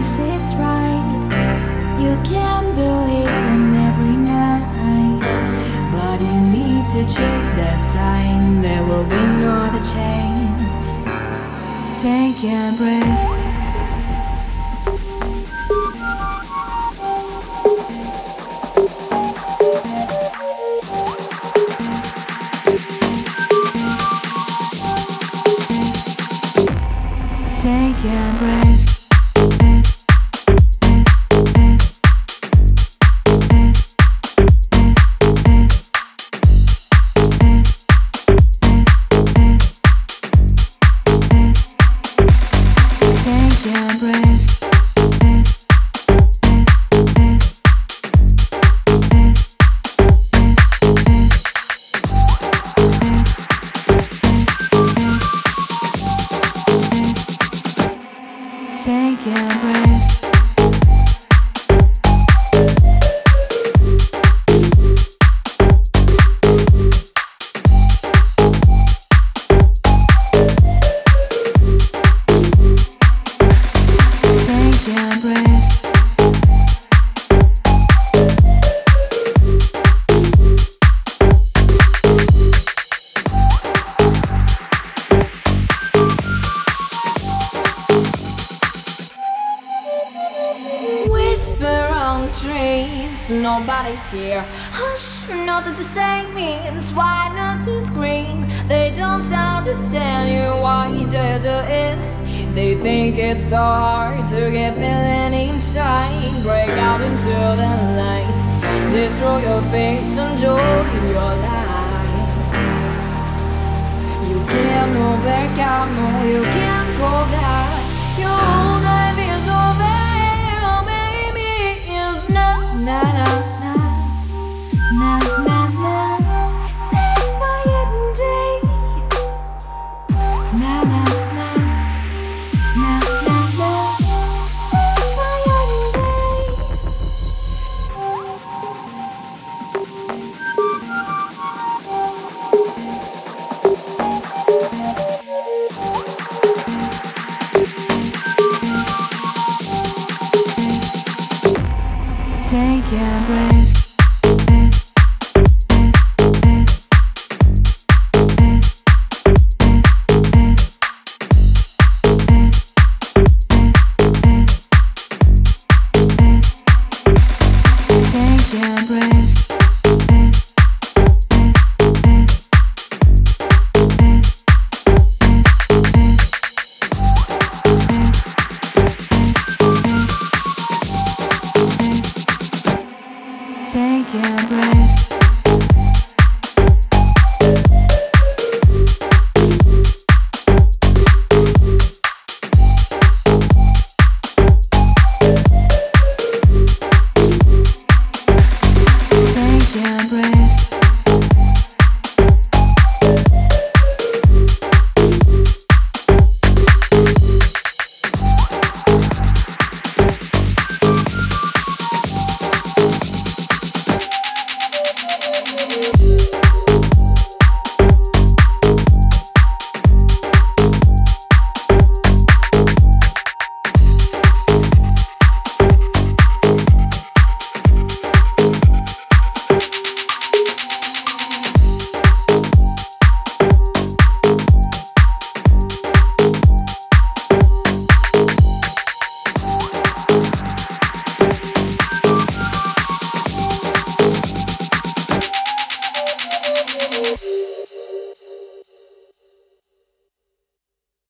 this is right. You can believe them every night, but you need to chase the sign. There will be no other chance. Take a breath. Take a breath. A breath. Nobody's here. Hush, nothing to say means why not to scream? They don't understand you, why you do it? They think it's so hard to get feeling inside. Break out into the light, destroy your face, and enjoy your life. You can't overcome, no, you can't Take a breath. Take a breath.